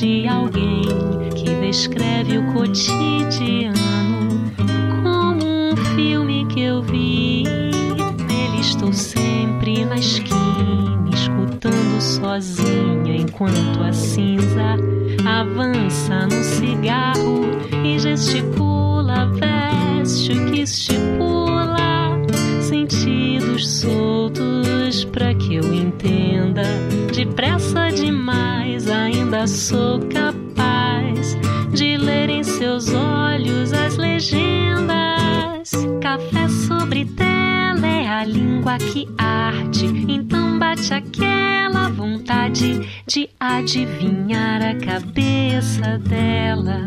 de alguém que descreve o cotidiano como um filme que eu vi. Nele estou sempre na esquina, escutando sozinha enquanto a cinza avança num cigarro e gesticula, veste o que estipula, sentidos soltos para que eu entenda Ainda sou capaz de ler em seus olhos as legendas. Café sobre tela é a língua que arde, então bate aquela vontade de adivinhar a cabeça dela.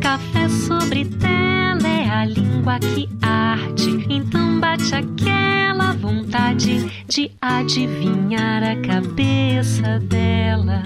Café sobre tela é a língua que arde, então bate aquela vontade de adivinhar a cabeça dela.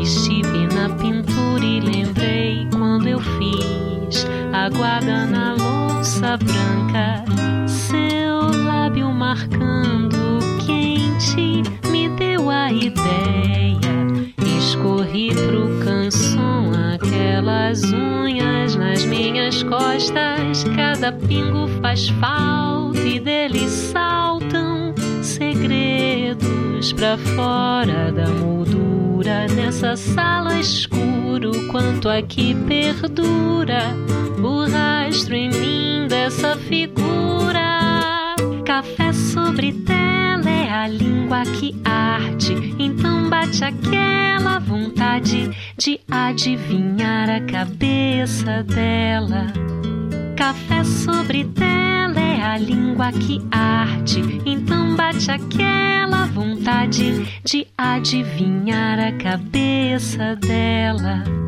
Estive na pintura e lembrei quando eu fiz. Aguada na louça branca, seu lábio marcando quente me deu a ideia. Escorri pro canção aquelas unhas nas minhas costas, cada pingo faz falta e deles saltam segredos pra fora da moldura nessa sala escuro quanto aqui perdura o rastro em mim dessa figura. Café sobre tela é a língua que arde então bate aquela vontade de adivinhar a cabeça dela. Café sobre tela língua que arde, então bate aquela vontade de adivinhar a cabeça dela.